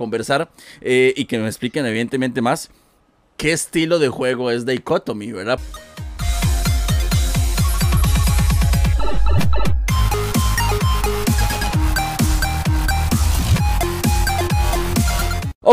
conversar eh, y que me expliquen evidentemente más qué estilo de juego es Dichotomy, ¿verdad?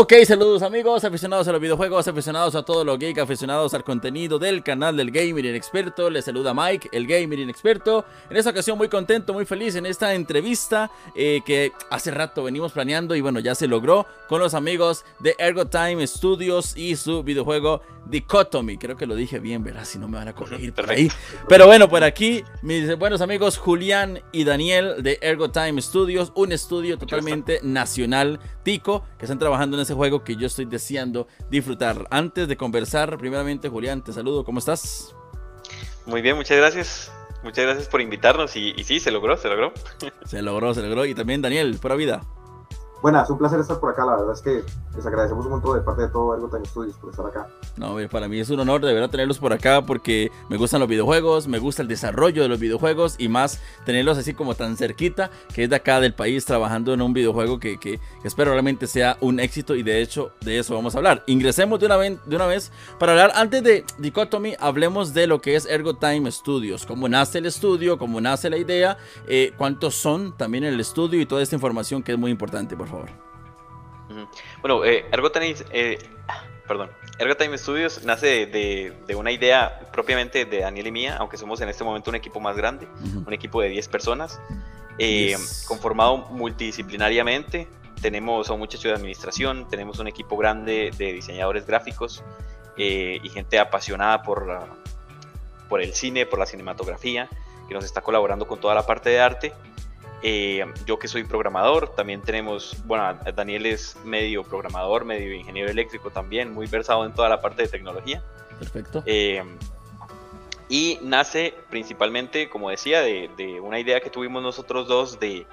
Ok, saludos amigos, aficionados a los videojuegos, aficionados a todo lo geek, aficionados al contenido del canal del Gamer Inexperto. Les saluda Mike, el Gamer Inexperto. En esta ocasión muy contento, muy feliz en esta entrevista eh, que hace rato venimos planeando y bueno, ya se logró con los amigos de Ergo Time Studios y su videojuego Dichotomy. Creo que lo dije bien, ¿verdad? Si no me van a corregir por ahí. Pero bueno, por aquí, mis buenos amigos Julián y Daniel de Ergo Time Studios, un estudio totalmente nacional, tico, que están trabajando en ese juego que yo estoy deseando disfrutar. Antes de conversar, primeramente, Julián, te saludo, ¿cómo estás? Muy bien, muchas gracias. Muchas gracias por invitarnos y, y sí, se logró, se logró. se logró, se logró. Y también Daniel, pura vida. Buenas, un placer estar por acá. La verdad es que les agradecemos un montón de parte de todo Ergo Time Studios por estar acá. No, para mí es un honor de verdad tenerlos por acá porque me gustan los videojuegos, me gusta el desarrollo de los videojuegos y más tenerlos así como tan cerquita, que es de acá del país trabajando en un videojuego que, que, espero realmente sea un éxito y de hecho de eso vamos a hablar. Ingresemos de una, vez, de una vez para hablar, antes de Dichotomy, hablemos de lo que es Ergo Time Studios, cómo nace el estudio, cómo nace la idea, eh, cuántos son también en el estudio y toda esta información que es muy importante, por favor. Bueno, eh, Ergotime, eh, perdón, Ergotime Studios nace de, una idea propiamente de Daniel y mía, aunque somos en este momento un equipo más grande, un equipo de 10 personas, eh, conformado multidisciplinariamente. Tenemos a un muchacho de administración, tenemos un equipo grande de diseñadores gráficos eh, y gente apasionada por, por el cine, por la cinematografía, que nos está colaborando con toda la parte de arte. Eh, yo que soy programador, también tenemos, bueno, Daniel es medio programador, medio ingeniero eléctrico también, muy versado en toda la parte de tecnología. Perfecto. Eh, y nace principalmente, como decía, de, una idea que tuvimos nosotros dos de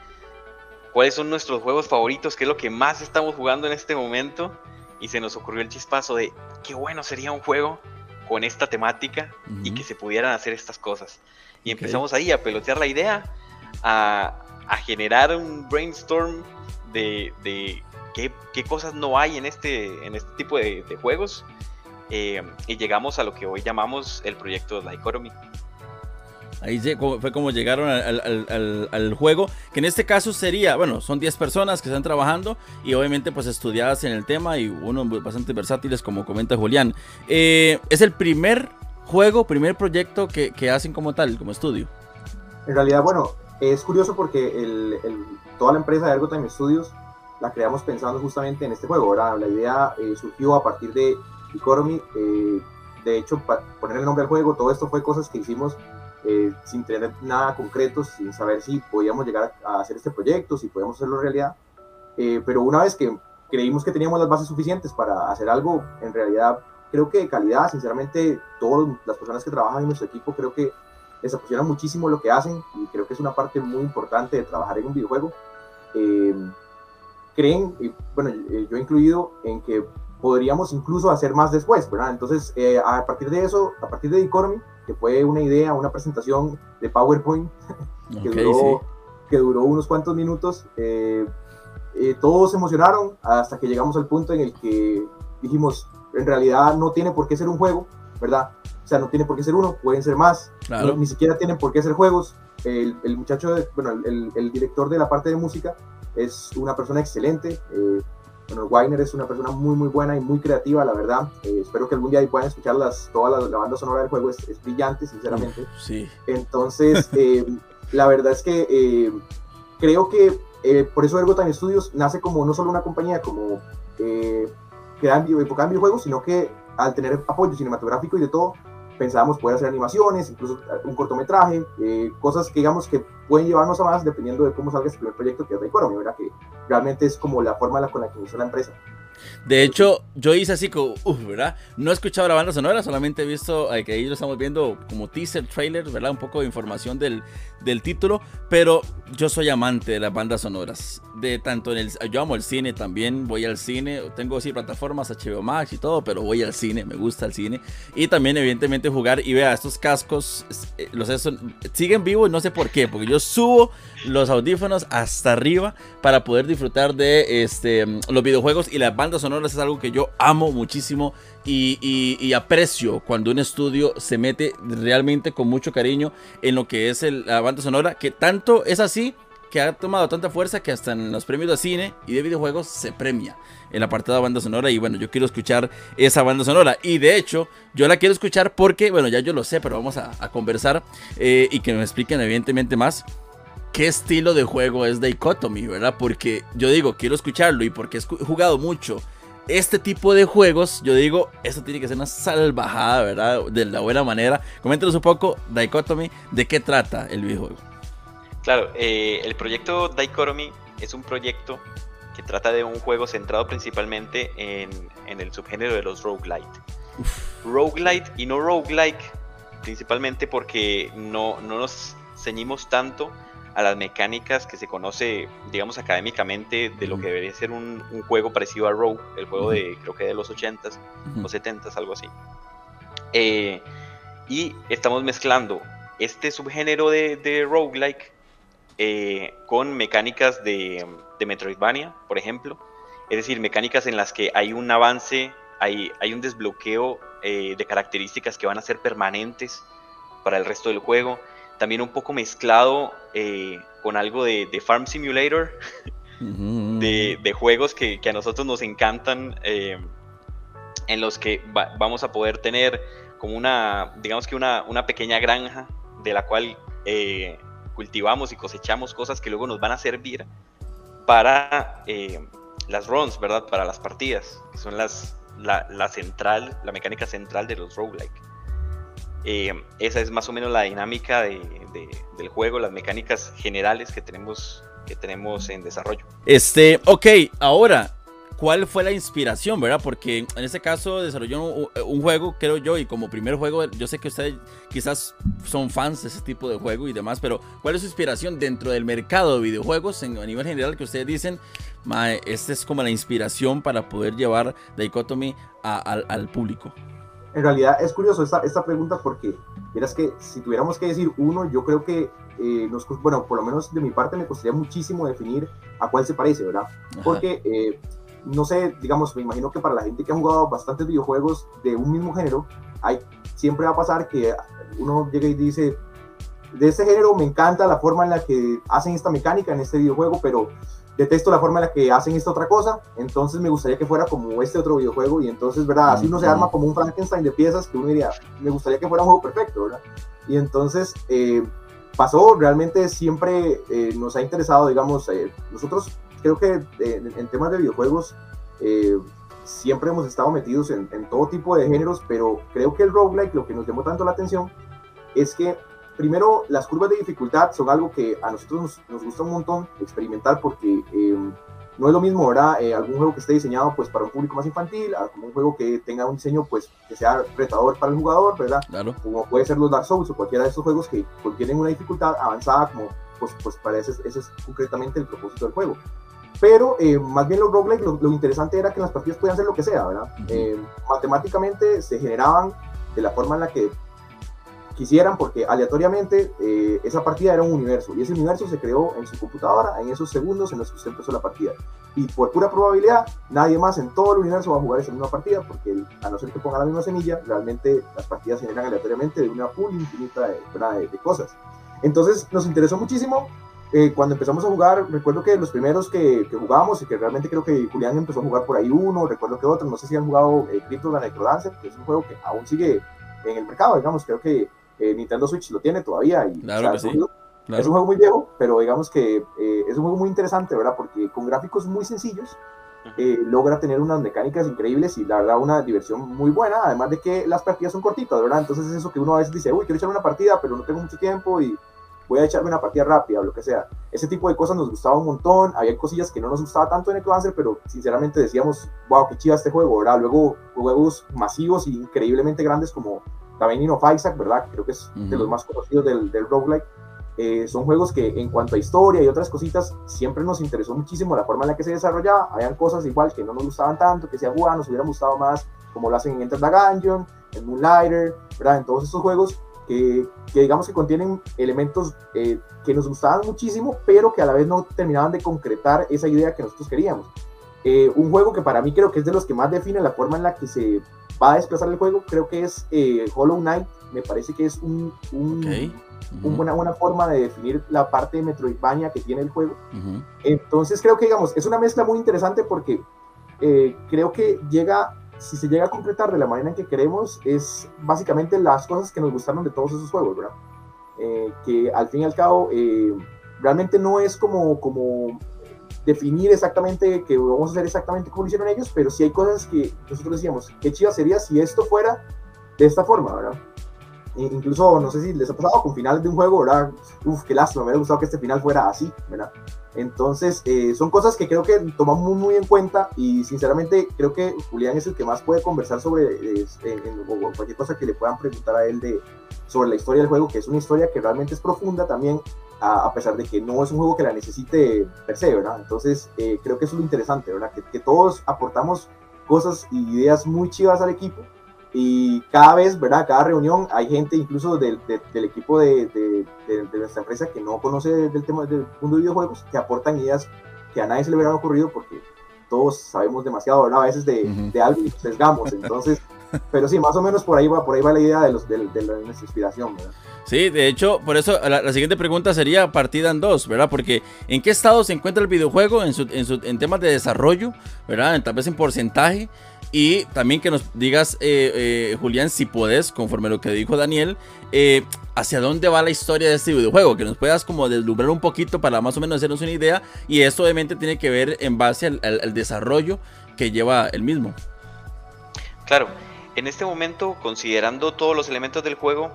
cuáles son nuestros juegos favoritos, qué es lo que más estamos jugando en este momento. Y se nos ocurrió el chispazo de qué bueno sería un juego con esta temática y que se pudieran hacer estas cosas. Y empezamos ahí a pelotear la idea, a, a generar un brainstorm de, qué, cosas no hay en este, en este tipo de, juegos. Eh, y llegamos a lo que hoy llamamos el proyecto de la Economy. Ahí fue como llegaron al, juego, que en este caso sería, bueno, son 10 personas que están trabajando y obviamente pues estudiadas en el tema y uno bastante versátiles como comenta Julián. Eh, es el primer juego, primer proyecto que, que, hacen como tal, como estudio. En realidad, bueno, es curioso porque el, toda la empresa de Ergotime Studios la creamos pensando justamente en este juego. ¿verdad? La idea eh, surgió a partir de Economy. Eh, de hecho, para poner el nombre al juego, todo esto fue cosas que hicimos eh, sin tener nada concreto, sin saber si podíamos llegar a hacer este proyecto, si podíamos hacerlo realidad. pero una vez que creímos que teníamos las bases suficientes para hacer algo, en realidad creo que de calidad, sinceramente, todas las personas que trabajan en nuestro equipo creo que les apasiona muchísimo lo que hacen y creo que es una parte muy importante de trabajar en un videojuego. Eh, creen, y bueno, eh, yo incluido en que podríamos incluso hacer más después, ¿verdad? Entonces, eh, a partir de eso, a partir de Economy, que fue una idea, una presentación de PowerPoint que, duró, que duró unos cuantos minutos, todos se emocionaron hasta que llegamos al punto en el que dijimos, en realidad no tiene por qué ser un juego, ¿verdad? O sea, no tiene por qué ser uno, pueden ser más. ni siquiera tienen por qué ser juegos. El, el muchacho, bueno, el, el, director de la parte de música es una persona excelente. Eh, bueno, Weiner es una persona muy, muy buena y muy creativa, la verdad. Eh, espero que algún día puedan escuchar las, toda la, banda sonora del juego. Es, brillante, sinceramente. sí. Entonces, eh, la verdad es que creo que por eso Ergo Time Studios nace como no solo una compañía como que dan, enfocan videojuegos, sino que al tener apoyo cinematográfico y de todo, pensábamos poder hacer animaciones, incluso un cortometraje, eh, cosas que digamos que pueden llevarnos a más dependiendo de cómo salga este primer proyecto que es de Economy, ¿verdad? Que realmente es como la forma con la que inició la empresa. De hecho, yo hice así como, uff, ¿verdad? No he escuchado la banda sonora, solamente he visto que ahí lo estamos viendo como teaser, trailer, ¿verdad? Un poco de información del, del título, pero yo soy amante de las bandas sonoras. De tanto en el. Yo amo el cine también, voy al cine. Tengo sí plataformas, HBO Max y todo, pero voy al cine, me gusta el cine. Y también, evidentemente, jugar y vea estos cascos. Eh, los siguen vivos, no sé por qué, porque yo subo los audífonos hasta arriba para poder disfrutar de este, los videojuegos y las bandas sonoras es algo que yo amo muchísimo y, aprecio cuando un estudio se mete realmente con mucho cariño en lo que es la banda sonora, que tanto es así que ha tomado tanta fuerza que hasta en los premios de cine y de videojuegos se premia el apartado de banda sonora y bueno, yo quiero escuchar esa banda sonora. Y de hecho yo la quiero escuchar porque, bueno, ya yo lo sé, pero vamos a, conversar eh, y que me expliquen evidentemente más qué estilo de juego es Dichotomy, ¿verdad? Porque yo digo, quiero escucharlo y porque he jugado mucho este tipo de juegos, yo digo, esto tiene que ser una salvajada, ¿verdad? De la buena manera. Coméntanos un poco, Dichotomy, de qué trata el videojuego. Claro, eh, el proyecto Dichotomy es un proyecto que trata de un juego centrado principalmente en, el subgénero de los roguelite. Roguelite y no roguelike, principalmente porque no, no nos ceñimos tanto a las mecánicas que se conoce, digamos, académicamente de lo que debería ser un, juego parecido a Rogue, el juego de, creo que de los 80s o 70s, algo así. Eh, y estamos mezclando este subgénero de, de roguelike eh, con mecánicas de, de, Metroidvania, por ejemplo. Es decir, mecánicas en las que hay un avance, hay, hay un desbloqueo eh, de características que van a ser permanentes para el resto del juego también un poco mezclado eh, con algo de, Farm Simulator, de, juegos que, a nosotros nos encantan, eh, en los que vamos a poder tener como una, digamos que una, pequeña granja de la cual eh, cultivamos y cosechamos cosas que luego nos van a servir para las runs, ¿verdad? Para las partidas, que son las, la, la central, la mecánica central de los roguelike. Eh, esa es más o menos la dinámica del juego, las mecánicas generales que tenemos, que tenemos en desarrollo. Este, ok, ahora, ¿cuál fue la inspiración, verdad? Porque en este caso desarrolló un, juego, creo yo, y como primer juego, yo sé que ustedes quizás son fans de ese tipo de juego y demás, pero ¿cuál es su inspiración dentro del mercado de videojuegos en, a nivel general que ustedes dicen, esta es como la inspiración para poder llevar Dichotomy al público? En realidad es curioso esta, esta pregunta porque, verás que si tuviéramos que decir uno, yo creo que, eh, nos, bueno, por lo menos de mi parte me costaría muchísimo definir a cuál se parece, ¿verdad? Porque, eh, no sé, digamos, me imagino que para la gente que ha jugado bastantes videojuegos de un mismo género, hay, siempre va a pasar que uno llega y dice, de este género me encanta la forma en la que hacen esta mecánica en este videojuego, pero detesto la forma en la que hacen esta otra cosa, entonces me gustaría que fuera como este otro videojuego y entonces, ¿verdad? Así uno se arma como un Frankenstein de piezas que uno diría, me gustaría que fuera un juego perfecto, ¿verdad? Y entonces eh, pasó, realmente siempre eh, nos ha interesado, digamos, eh, nosotros creo que en, temas de videojuegos siempre hemos estado metidos en, en todo tipo de géneros, pero creo que el roguelike, lo que nos llamó tanto la atención, es que primero, las curvas de dificultad son algo que a nosotros nos, gusta un montón experimentar porque em, no es lo mismo, ¿verdad? Eh, algún juego que esté diseñado pues para un público más infantil, como un juego que tenga un diseño pues que sea retador para el jugador, ¿verdad? Claro. Como puede ser los Dark Souls o cualquiera de estos juegos que contienen una dificultad avanzada como pues, pues para ese, ese es concretamente el propósito del juego. Pero eh, más bien los roguelike, lo, lo, interesante era que las partidas podían ser lo que sea, ¿verdad? Eh, matemáticamente se generaban de la forma en la que quisieran porque aleatoriamente eh, esa partida era un universo y ese universo se creó en su computadora en esos segundos en los que usted empezó la partida. Y por pura probabilidad, nadie más en todo el universo va a jugar esa misma partida porque a no ser que ponga la misma semilla, realmente las partidas se generan aleatoriamente de una pool infinita de, de, cosas. Entonces nos interesó muchísimo. Eh, cuando empezamos a jugar, recuerdo que los primeros que, que, jugábamos y que realmente creo que Julián empezó a jugar por ahí uno, recuerdo que otro, no sé si han jugado eh, Crypto la Necrodancer, que es un juego que aún sigue en el mercado, digamos, creo que eh, Nintendo Switch lo tiene todavía. Y, claro es, un juego muy viejo, pero digamos que eh, es un juego muy interesante, ¿verdad? Porque con gráficos muy sencillos eh, logra tener unas mecánicas increíbles y la verdad una diversión muy buena, además de que las partidas son cortitas, ¿verdad? Entonces es eso que uno a veces dice, uy, quiero echar una partida, pero no tengo mucho tiempo y voy a echarme una partida rápida o lo que sea. Ese tipo de cosas nos gustaba un montón, había cosillas que no nos gustaba tanto en Necrodancer, pero sinceramente decíamos, wow, qué chido este juego, ¿verdad? Luego juegos masivos e increíblemente grandes como The Binding of Isaac, ¿verdad? Creo que es de los más conocidos del, del roguelike. Eh, son juegos que en cuanto a historia y otras cositas siempre nos interesó muchísimo la forma en la que se desarrollaba. Habían cosas igual que no nos gustaban tanto, que si a nos hubiera gustado más, como lo hacen en Enter the Gungeon, en Moonlighter, ¿verdad? En todos estos juegos que, digamos que contienen elementos eh, que nos gustaban muchísimo, pero que a la vez no terminaban de concretar esa idea que nosotros queríamos. Eh, un juego que para mí creo que es de los que más define la forma en la que se va a desplazar el juego, creo que es eh, Hollow Knight, me parece que es un, un, una buena forma de definir la parte de Metroidvania que tiene el juego. Entonces creo que digamos, es una mezcla muy interesante porque creo que llega si se llega a concretar de la manera en que queremos, es básicamente las cosas que nos gustaron de todos esos juegos, ¿verdad? Eh, que al fin y al cabo eh, realmente no es como, como definir exactamente que vamos a hacer exactamente como lo hicieron ellos, pero sí hay cosas que nosotros decíamos, qué chido sería si esto fuera de esta forma, ¿verdad? incluso, no sé si les ha pasado con finales de un juego, ¿verdad? Uf, qué lástima, me hubiera gustado que este final fuera así, ¿verdad? Entonces, eh, son cosas que creo que tomamos muy, en cuenta y sinceramente creo que Julián es el que más puede conversar sobre este, cualquier cosa que le puedan preguntar a él de, sobre la historia del juego, que es una historia que realmente es profunda también, a, pesar de que no es un juego que la necesite per se, ¿verdad? Entonces, eh, creo que eso es lo interesante, ¿verdad? Que, que todos aportamos cosas y ideas muy chivas al equipo y cada vez, ¿verdad? Cada reunión hay gente incluso del, del equipo de, de, de, nuestra empresa que no conoce del tema del mundo de videojuegos, que aportan ideas que a nadie se le hubieran ocurrido porque todos sabemos demasiado, ¿verdad? A veces de, de algo y nos sesgamos. Entonces, pero sí, más o menos por ahí va, por ahí va la idea de, los, de, nuestra inspiración, ¿verdad? Sí, de hecho, por eso la, siguiente pregunta sería partida en dos, ¿verdad? Porque ¿en qué estado se encuentra el videojuego en, su, en, su, en temas de desarrollo, ¿verdad? Tal vez en porcentaje. Y también que nos digas, eh, eh, Julián, si puedes, conforme a lo que dijo Daniel, eh, hacia dónde va la historia de este videojuego, que nos puedas como deslumbrar un poquito para más o menos hacernos una idea. Y esto obviamente tiene que ver en base al, desarrollo que lleva el mismo. Claro, en este momento, considerando todos los elementos del juego,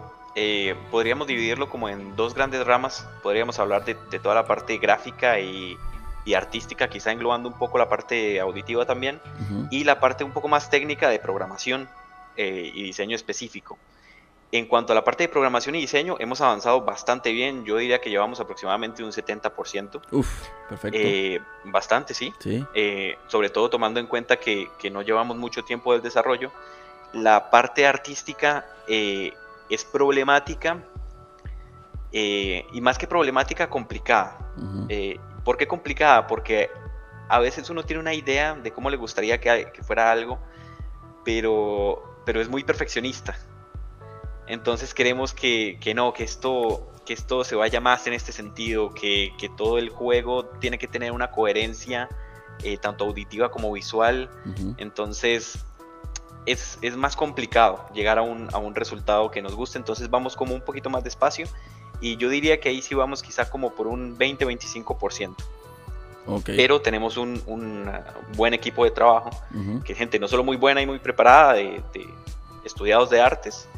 podríamos dividirlo como en dos grandes ramas. Podríamos hablar de, toda la parte gráfica y, y artística, quizá englobando un poco la parte auditiva también, y la parte un poco más técnica de programación eh, y diseño específico. En cuanto a la parte de programación y diseño, hemos avanzado bastante bien. Yo diría que llevamos aproximadamente un 70%. Uf, perfecto. Eh, bastante, sí. sí. Eh, sobre todo tomando en cuenta que, que, no llevamos mucho tiempo del desarrollo. La parte artística es problemática y más que problemática, complicada. ¿Por qué complicada? Porque a veces uno tiene una idea de cómo le gustaría que, fuera algo, pero, pero es muy perfeccionista. Entonces queremos que, no, que esto, que esto se vaya más en este sentido, que, todo el juego tiene que tener una coherencia, eh, tanto auditiva como visual. Entonces es, más complicado llegar a un, a un resultado que nos guste, entonces vamos como un poquito más despacio y yo diría que ahí sí vamos quizá como por un 20-25%. Okay. Pero tenemos un, un, buen equipo de trabajo, que es gente no solo muy buena y muy preparada, de, estudiados de artes,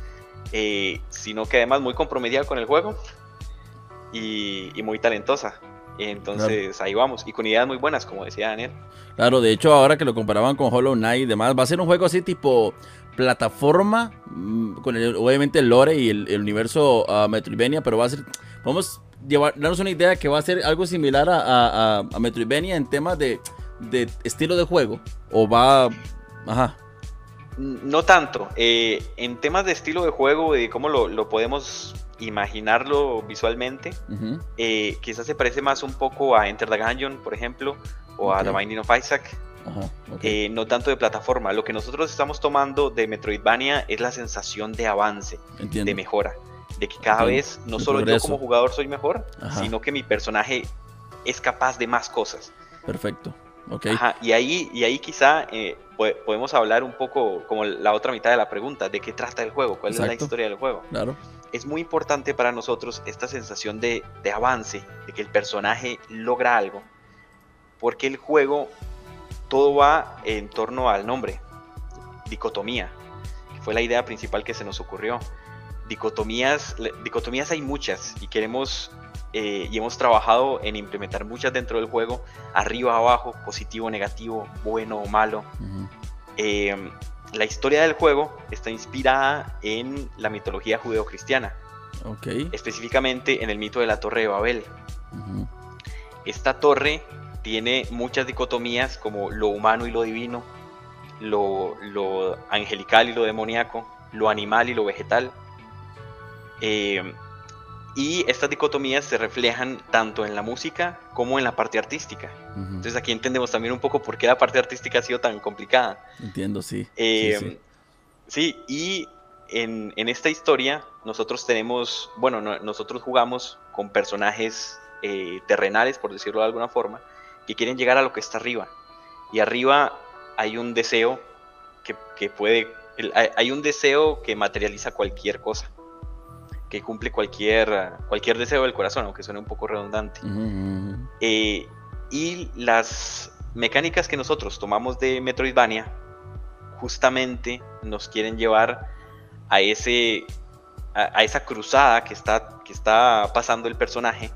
eh, sino que además muy comprometida con el juego y, y muy talentosa. Entonces ahí vamos, y con ideas muy buenas, como decía Daniel. Claro, de hecho ahora que lo comparaban con Hollow Knight y demás, va a ser un juego así tipo plataforma, mm, con el, obviamente el lore y el, universo uh, Metroidvania, pero va a ser, vamos llevar, darnos una idea que va a ser algo similar a, a, Metroidvania en temas de, de, estilo de juego, o va, ajá. No tanto, eh, en temas de estilo de juego y cómo lo, lo podemos imaginarlo visualmente, eh, quizás se parece más un poco a Enter the Gungeon, por ejemplo, o a The Binding of Isaac, eh, no tanto de plataforma. Lo que nosotros estamos tomando de Metroidvania es la sensación de avance, de mejora, de que cada vez no solo yo como jugador soy mejor, sino que mi personaje es capaz de más cosas. Perfecto. y ahí, y ahí quizá eh, podemos hablar un poco como la otra mitad de la pregunta, de qué trata el juego, cuál es la historia del juego. Claro. Es muy importante para nosotros esta sensación de, de avance, de que el personaje logra algo, porque el juego todo va en torno al nombre, dicotomía, que fue la idea principal que se nos ocurrió. Dicotomías, dicotomías hay muchas y queremos eh, y hemos trabajado en implementar muchas dentro del juego, arriba, abajo, positivo, negativo, bueno o malo. La historia del juego está inspirada en la mitología judeocristiana, okay. específicamente en el mito de la Torre de Babel. Esta torre tiene muchas dicotomías como lo humano y lo divino, lo, lo angelical y lo demoníaco, lo animal y lo vegetal. Eh, y estas dicotomías se reflejan tanto en la música como en la parte artística. Entonces aquí entendemos también un poco por qué la parte artística ha sido tan complicada. Entiendo, sí. Eh, sí, y en, en, esta historia nosotros tenemos, bueno, nosotros jugamos con personajes eh, terrenales, por decirlo de alguna forma, que quieren llegar a lo que está arriba. Y arriba hay un deseo que, que puede, hay un deseo que materializa cualquier cosa que cumple cualquier, cualquier deseo del corazón, aunque suene un poco redundante. Eh, y las mecánicas que nosotros tomamos de Metroidvania justamente nos quieren llevar a ese a, esa cruzada que está, que está pasando el personaje.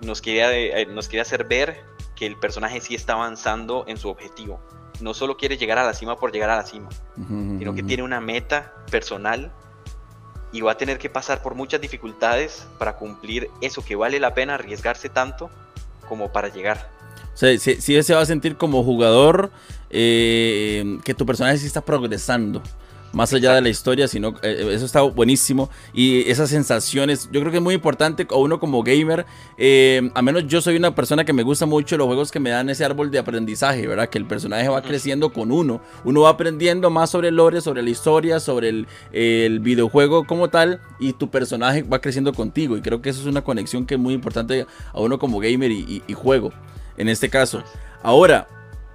Nos quiere, eh, nos quiere hacer ver que el personaje sí está avanzando en su objetivo. No solo quiere llegar a la cima por llegar a la cima sino que tiene una meta personal y va a tener que pasar por muchas dificultades para cumplir eso que vale la pena arriesgarse tanto como para llegar. O sea, si, se va a sentir como jugador eh, que tu personaje sí está progresando más allá de la historia, sino eh, eh, eso está buenísimo. Y esas sensaciones, yo creo que es muy importante o uno como gamer, eh, a menos yo soy una persona que me gusta mucho los juegos que me dan ese árbol de aprendizaje, ¿verdad? Que el personaje va creciendo con uno, uno va aprendiendo más sobre el lore, sobre la historia, sobre el, el videojuego como tal y tu personaje va creciendo contigo. Y creo que eso es una conexión que es muy importante a uno como gamer y, y juego, en este caso. Ahora,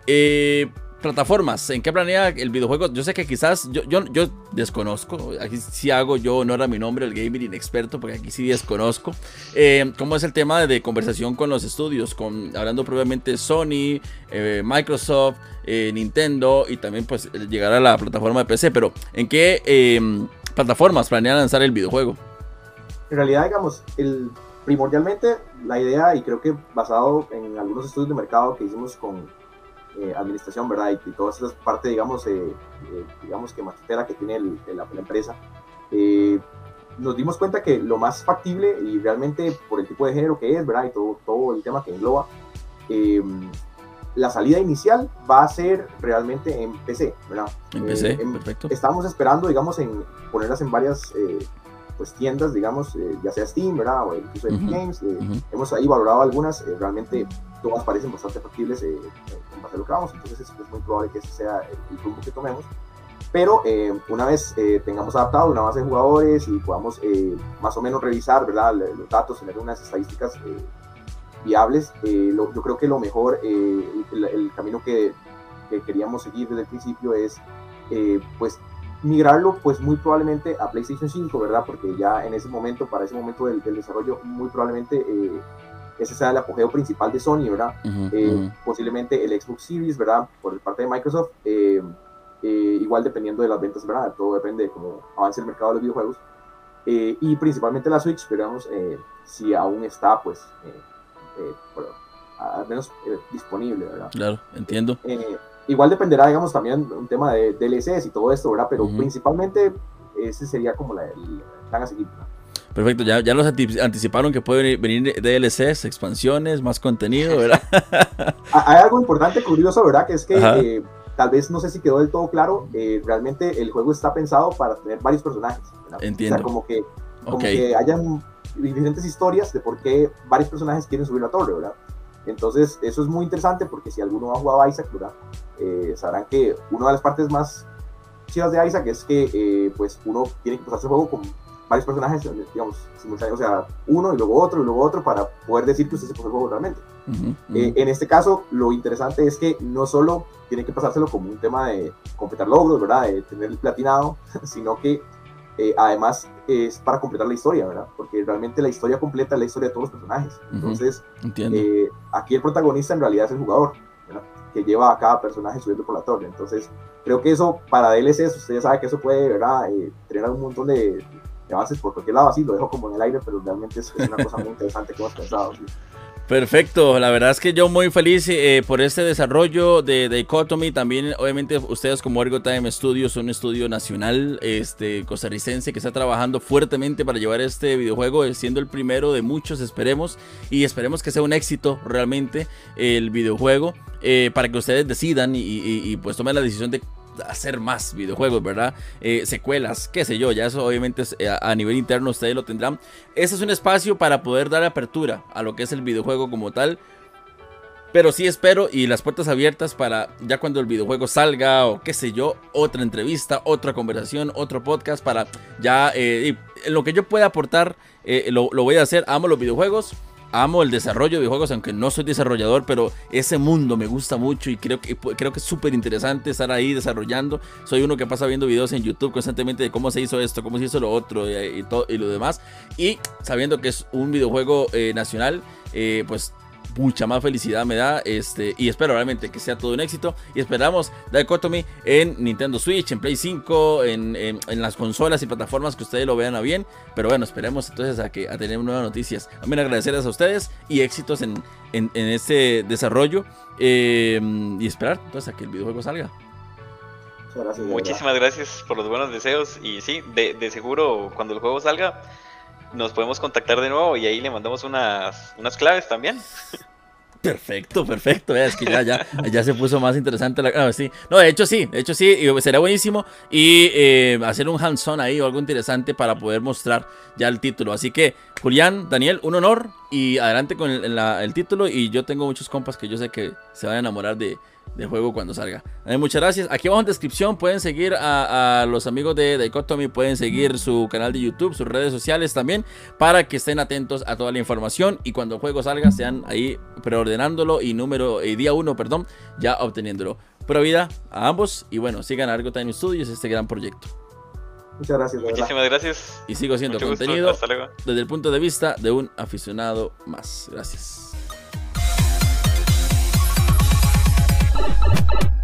eh plataformas, ¿en qué planea el videojuego? Yo sé que quizás yo, yo, desconozco, aquí sí hago yo honor a mi nombre, el gamer inexperto, porque aquí sí desconozco. Eh, ¿Cómo es el tema de conversación con los estudios? Con, hablando probablemente Sony, eh, Microsoft, eh, Nintendo y también pues llegar a la plataforma de PC, pero ¿en qué em, plataformas planean lanzar el videojuego? En realidad, digamos, el, primordialmente la idea, y creo que basado en algunos estudios de mercado que hicimos con eh, administración, ¿verdad? Y, toda esa parte, digamos, eh, eh, digamos que más que tiene la, empresa, nos dimos cuenta que lo más factible y realmente por el tipo de género que es, ¿verdad? Y todo, todo el tema que engloba, la salida inicial va a ser realmente en PC, ¿verdad? En PC, perfecto. Estamos esperando, digamos, en ponerlas en varias pues tiendas, digamos, ya sea Steam, ¿verdad? O incluso Epic Games. Hemos ahí valorado algunas, realmente todas parecen bastante factibles eh, en base a lo que vamos, entonces es, muy probable que ese sea el, rumbo que tomemos. Pero eh, una vez eh, tengamos adaptado una base de jugadores y podamos más o menos revisar ¿verdad? los datos, tener unas estadísticas viables, yo creo que lo mejor, el, camino que, que, queríamos seguir desde el principio es pues migrarlo pues muy probablemente a PlayStation 5, ¿verdad? Porque ya en ese momento, para ese momento del, del desarrollo, muy probablemente ese sea el apogeo principal de Sony, ¿verdad? Eh, posiblemente el Xbox Series, ¿verdad? Por parte de Microsoft, eh, eh, igual dependiendo de las ventas, ¿verdad? Todo depende de cómo avance el mercado de los videojuegos. y principalmente la Switch, veremos si aún está, pues, al menos disponible, ¿verdad? Claro, entiendo. igual dependerá, digamos, también un tema de DLCs y todo esto, ¿verdad? Pero principalmente ese sería como la, el plan a seguir, ¿verdad? Perfecto, ya, ya los anticiparon que pueden venir DLCs, expansiones, más contenido, ¿verdad? Hay algo importante, curioso, ¿verdad? Que es que eh, tal vez no sé si quedó del todo claro, eh, realmente el juego está pensado para tener varios personajes. Entiendo. O sea, como que, como que hayan diferentes historias de por qué varios personajes quieren subir la torre, ¿verdad? Entonces, eso es muy interesante porque si alguno ha jugado a Isaac, ¿verdad? Eh, sabrán que una de las partes más chivas de Isaac es que pues uno tiene que pasarse el juego con varios personajes, digamos, o sea, uno y luego otro y luego otro para poder decir que usted se pasó el juego realmente. Eh, en este caso, lo interesante es que no solo tiene que pasárselo como un tema de completar logros, ¿verdad? De tener el platinado, sino que eh, además es para completar la historia, ¿verdad? Porque realmente la historia completa es la historia de todos los personajes. Entonces, eh, aquí el protagonista en realidad es el jugador, ¿verdad? que lleva a cada personaje subiendo por la torre. Entonces, creo que eso para DLCs, usted ya sabe que eso puede, ¿verdad? tener un montón de, avances por cualquier lado, así lo dejo como en el aire, pero realmente es, una cosa muy interesante que hemos pensado. Perfecto, la verdad es que yo muy feliz eh, por este desarrollo de, de Ecotomy. También, obviamente, ustedes como Ergo Time Studios, un estudio nacional este, costarricense que está trabajando fuertemente para llevar este videojuego, eh, siendo el primero de muchos, esperemos. Y esperemos que sea un éxito realmente el videojuego, eh, para que ustedes decidan y, y pues tomen la decisión de hacer más videojuegos, ¿verdad? Eh, secuelas, qué sé yo, ya eso obviamente eh, a, nivel interno ustedes lo tendrán. Este es un espacio para poder dar apertura a lo que es el videojuego como tal. Pero sí espero y las puertas abiertas para ya cuando el videojuego salga o qué sé yo, otra entrevista, otra conversación, otro podcast para ya eh, lo que yo pueda aportar lo, lo voy a hacer. Amo los videojuegos amo el desarrollo de videojuegos, aunque no soy desarrollador, pero ese mundo me gusta mucho y creo que, creo que es súper interesante estar ahí desarrollando. Soy uno que pasa viendo videos en YouTube constantemente de cómo se hizo esto, cómo se hizo lo otro y, todo, y lo demás. Y sabiendo que es un videojuego eh, nacional, eh, pues mucha más felicidad me da. Este, y espero realmente que sea todo un éxito. Y esperamos Dichotomy en Nintendo Switch, en Play 5, en, en, las consolas y plataformas que ustedes lo vean a bien. Pero bueno, esperemos entonces a, que, a tener nuevas noticias. También agradecerles a ustedes y éxitos en, en, este desarrollo. Eh, y esperar entonces a que el videojuego salga. Muchísimas gracias por los buenos deseos. Y sí, de, de seguro cuando el juego salga nos podemos contactar de nuevo y ahí le mandamos unas, unas claves también. Perfecto, perfecto. Es que ya, ya, ya se puso más interesante la. No, sí. no, de hecho sí, de hecho sí, sería buenísimo. Y eh, hacer un hands-on ahí o algo interesante para poder mostrar ya el título. Así que, Julián, Daniel, un honor. Y adelante con el título. Y yo tengo muchos compas que yo sé que se van a enamorar de, de juego cuando salga. Eh, muchas gracias. Aquí abajo en descripción pueden seguir a, los amigos de Dichotomy, pueden seguir su canal de YouTube, sus redes sociales también, para que estén atentos a toda la información y cuando el juego salga sean ahí preordenándolo y número y día 1, perdón, ya obteniéndolo. Pero vida a ambos y bueno, sigan a Argo Time Studios este gran proyecto. Muchas gracias. Muchísimas gracias. Y sigo haciendo contenido desde el punto de vista de un aficionado más. Gracias. Thank you.